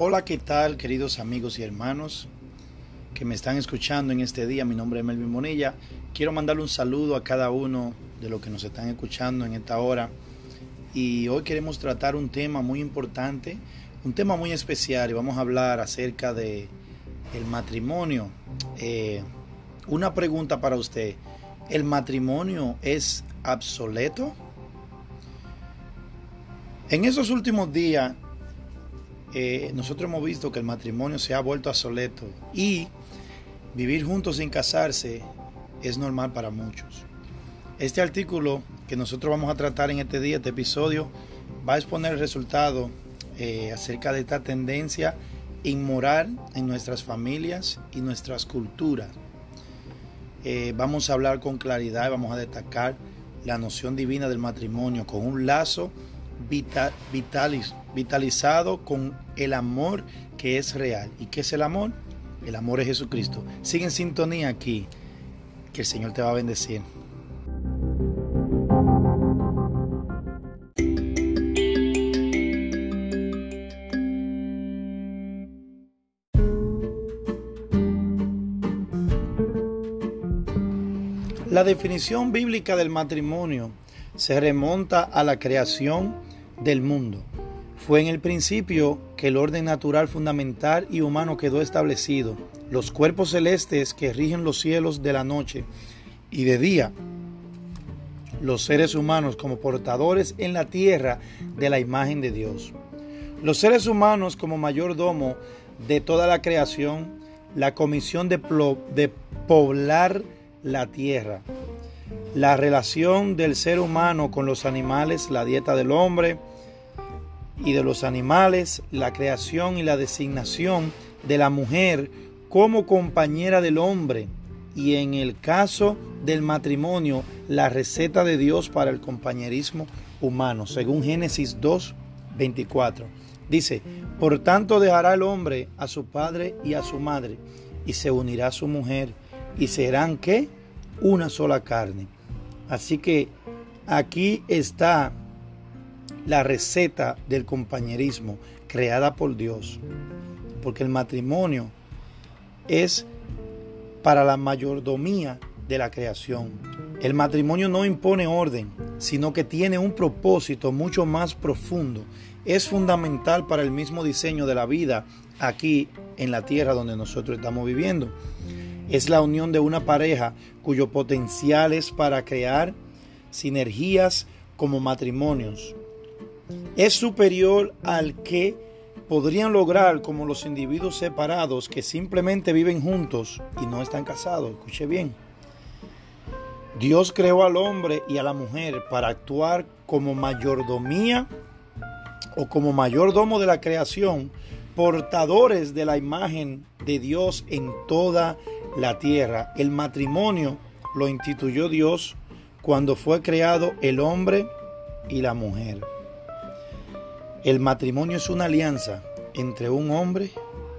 Hola, ¿qué tal queridos amigos y hermanos que me están escuchando en este día? Mi nombre es Melvin Bonilla. Quiero mandarle un saludo a cada uno de los que nos están escuchando en esta hora. Y hoy queremos tratar un tema muy importante, un tema muy especial y vamos a hablar acerca de el matrimonio. Eh, una pregunta para usted. ¿El matrimonio es obsoleto? En esos últimos días eh, nosotros hemos visto que el matrimonio se ha vuelto obsoleto y vivir juntos sin casarse es normal para muchos. Este artículo que nosotros vamos a tratar en este día, este episodio, va a exponer el resultado eh, acerca de esta tendencia inmoral en nuestras familias y nuestras culturas. Eh, vamos a hablar con claridad y vamos a destacar la noción divina del matrimonio con un lazo vitalizado con el amor que es real. ¿Y qué es el amor? El amor es Jesucristo. Sigue en sintonía aquí, que el Señor te va a bendecir. La definición bíblica del matrimonio se remonta a la creación del mundo. Fue en el principio que el orden natural fundamental y humano quedó establecido. Los cuerpos celestes que rigen los cielos de la noche y de día. Los seres humanos como portadores en la tierra de la imagen de Dios. Los seres humanos como mayordomo de toda la creación. La comisión de, de poblar la tierra. La relación del ser humano con los animales, la dieta del hombre y de los animales, la creación y la designación de la mujer como compañera del hombre y en el caso del matrimonio, la receta de Dios para el compañerismo humano, según Génesis 2, 24. Dice, por tanto dejará el hombre a su padre y a su madre, y se unirá a su mujer, y serán qué? Una sola carne. Así que aquí está la receta del compañerismo creada por Dios. Porque el matrimonio es para la mayordomía de la creación. El matrimonio no impone orden, sino que tiene un propósito mucho más profundo. Es fundamental para el mismo diseño de la vida aquí en la tierra donde nosotros estamos viviendo. Es la unión de una pareja cuyo potencial es para crear sinergias como matrimonios, es superior al que podrían lograr como los individuos separados que simplemente viven juntos y no están casados. Escuche bien. Dios creó al hombre y a la mujer para actuar como mayordomía o como mayordomo de la creación, portadores de la imagen de Dios en toda la tierra. El matrimonio lo instituyó Dios cuando fue creado el hombre y la mujer. El matrimonio es una alianza entre un hombre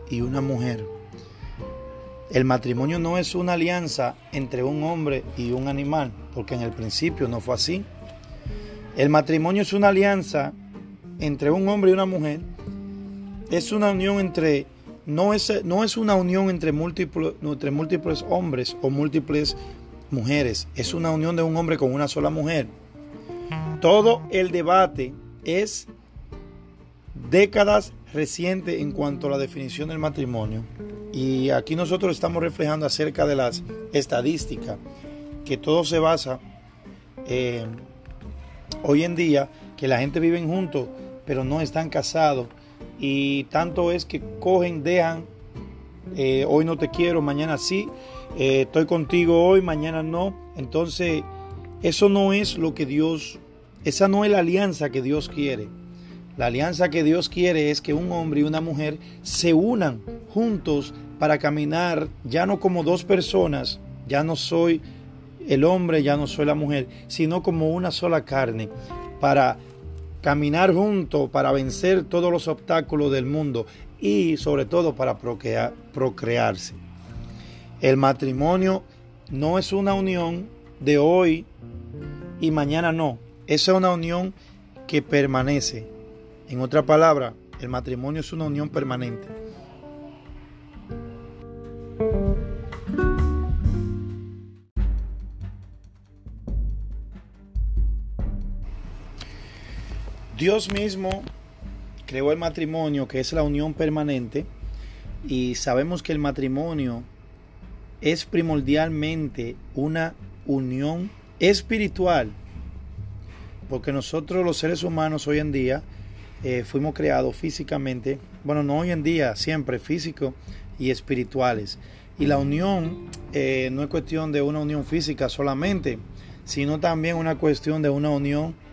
y una mujer. El matrimonio no es una alianza entre un hombre y un animal, porque en el principio no fue así. El matrimonio es una alianza entre un hombre y una mujer. Es una unión entre no es, no es una unión entre múltiples, entre múltiples hombres o múltiples mujeres. Es una unión de un hombre con una sola mujer. Todo el debate es décadas reciente en cuanto a la definición del matrimonio. Y aquí nosotros estamos reflejando acerca de las estadísticas, que todo se basa eh, hoy en día, que la gente vive juntos, pero no están casados. Y tanto es que cogen, dejan, eh, hoy no te quiero, mañana sí, eh, estoy contigo hoy, mañana no. Entonces, eso no es lo que Dios, esa no es la alianza que Dios quiere. La alianza que Dios quiere es que un hombre y una mujer se unan juntos para caminar ya no como dos personas, ya no soy el hombre, ya no soy la mujer, sino como una sola carne, para caminar juntos, para vencer todos los obstáculos del mundo y sobre todo para procrearse. El matrimonio no es una unión de hoy y mañana no, es una unión que permanece en otra palabra, El matrimonio es una unión permanente. Dios mismo creó el matrimonio, que es la unión permanente, y sabemos que el matrimonio es primordialmente una unión espiritual, porque nosotros los seres humanos hoy en día eh, fuimos creados físicamente, bueno, no hoy en día, siempre físico y espirituales. Y la unión eh, no es cuestión de una unión física solamente, sino también una cuestión de una unión espiritual.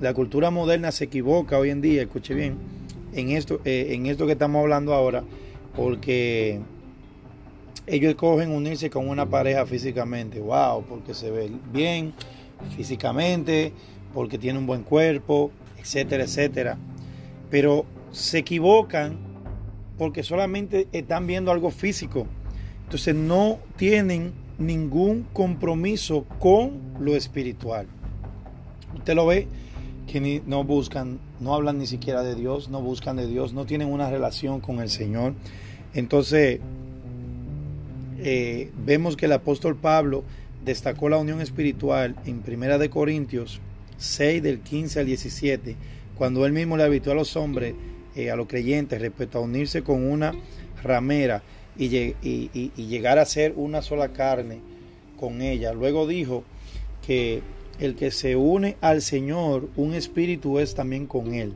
La cultura moderna se equivoca hoy en día, escuche bien, en esto, eh, en esto que estamos hablando ahora, porque ellos escogen unirse con una pareja físicamente, wow, porque se ve bien físicamente, porque tiene un buen cuerpo, etcétera, etcétera. Pero se equivocan porque solamente están viendo algo físico. Entonces no tienen ningún compromiso con lo espiritual. Usted lo ve que no buscan, no hablan ni siquiera de Dios, no buscan de Dios, no tienen una relación con el Señor. Entonces, eh, vemos que el apóstol Pablo destacó la unión espiritual en Primera de Corintios 6 del 15 al 17, cuando él mismo le habitó a los hombres, eh, a los creyentes, respecto a unirse con una ramera y, y llegar a ser una sola carne con ella. Luego dijo que el que se une al Señor, un espíritu es también con Él.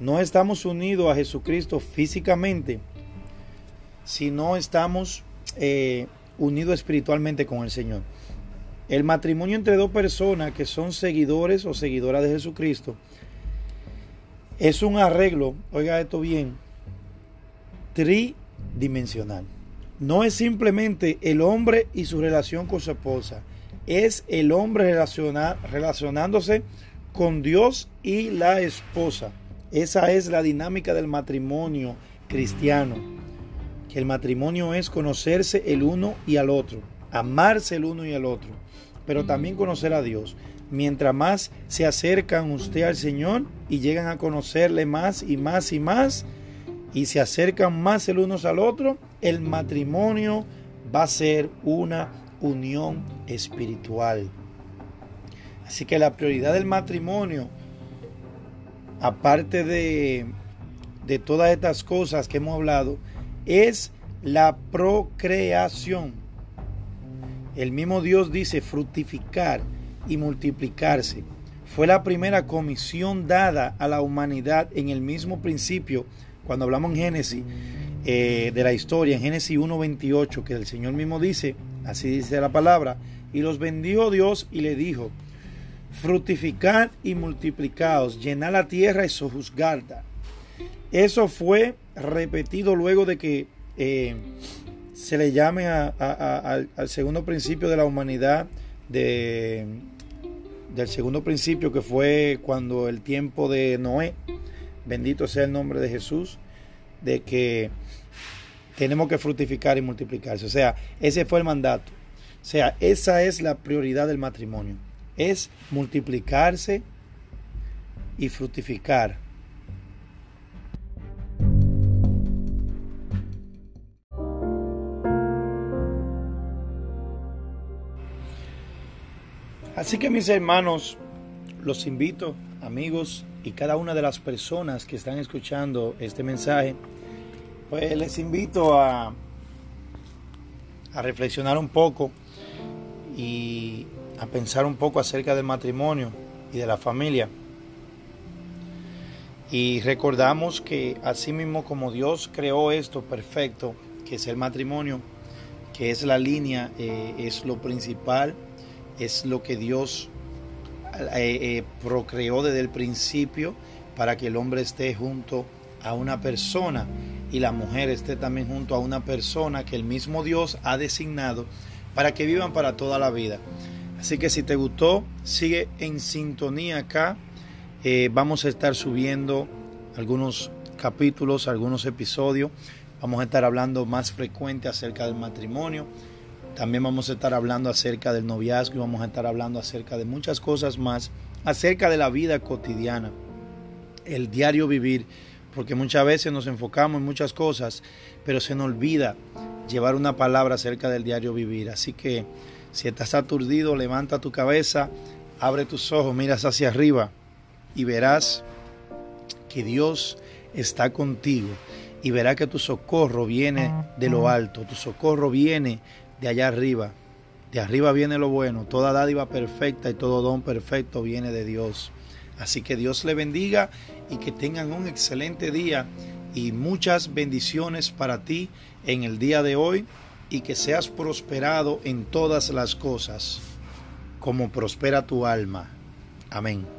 No estamos unidos a Jesucristo físicamente, sino estamos eh, unidos espiritualmente con el Señor. El matrimonio entre dos personas que son seguidores o seguidoras de Jesucristo es un arreglo, oiga esto bien, tridimensional. No es simplemente el hombre y su relación con su esposa es el hombre relacionándose con Dios y la esposa. Esa es la dinámica del matrimonio cristiano. Que el matrimonio es conocerse el uno y al otro, amarse el uno y al otro, pero también conocer a Dios. Mientras más se acercan usted al Señor y llegan a conocerle más y más y más, y se acercan más el uno al otro, el matrimonio va a ser una unión espiritual. Así que la prioridad del matrimonio, aparte de, de todas estas cosas que hemos hablado, es la procreación. El mismo Dios dice fructificar y multiplicarse. Fue la primera comisión dada a la humanidad en el mismo principio, cuando hablamos en Génesis, eh, de la historia, en Génesis 1.28, que el Señor mismo dice, Así dice la palabra. Y los bendijo Dios y le dijo, fructificad y multiplicaos, llenad la tierra y sojuzgarla. Eso fue repetido luego de que eh, se le llame al, segundo principio de la humanidad, de, del segundo principio que fue cuando el tiempo de Noé, bendito sea el nombre de Jesús, de que tenemos que fructificar y multiplicarse. O sea, ese fue el mandato. O sea, esa es la prioridad del matrimonio. Es multiplicarse y fructificar. Así que mis hermanos, los invito, amigos y cada una de las personas que están escuchando este mensaje, pues les invito a, a reflexionar un poco y a pensar un poco acerca del matrimonio y de la familia. Y recordamos que así mismo como Dios creó esto perfecto, que es el matrimonio, que es la línea, eh, es lo principal, es lo que Dios eh, eh, procreó desde el principio para que el hombre esté junto a una persona y la mujer esté también junto a una persona que el mismo Dios ha designado para que vivan para toda la vida. Así que si te gustó, sigue en sintonía acá. Eh, vamos a estar subiendo algunos capítulos, algunos episodios. Vamos a estar hablando más frecuente acerca del matrimonio. También vamos a estar hablando acerca del noviazgo y vamos a estar hablando acerca de muchas cosas más, acerca de la vida cotidiana el diario vivir, porque muchas veces nos enfocamos en muchas cosas, pero se nos olvida llevar una palabra acerca del diario vivir. Así que si estás aturdido, levanta tu cabeza, abre tus ojos, miras hacia arriba y verás que Dios está contigo y verás que tu socorro viene de lo alto, tu socorro viene de allá arriba. De arriba viene lo bueno, toda dádiva perfecta y todo don perfecto viene de Dios. Así que Dios le bendiga y que tengan un excelente día y muchas bendiciones para ti en el día de hoy y que seas prosperado en todas las cosas, como prospera tu alma. Amén.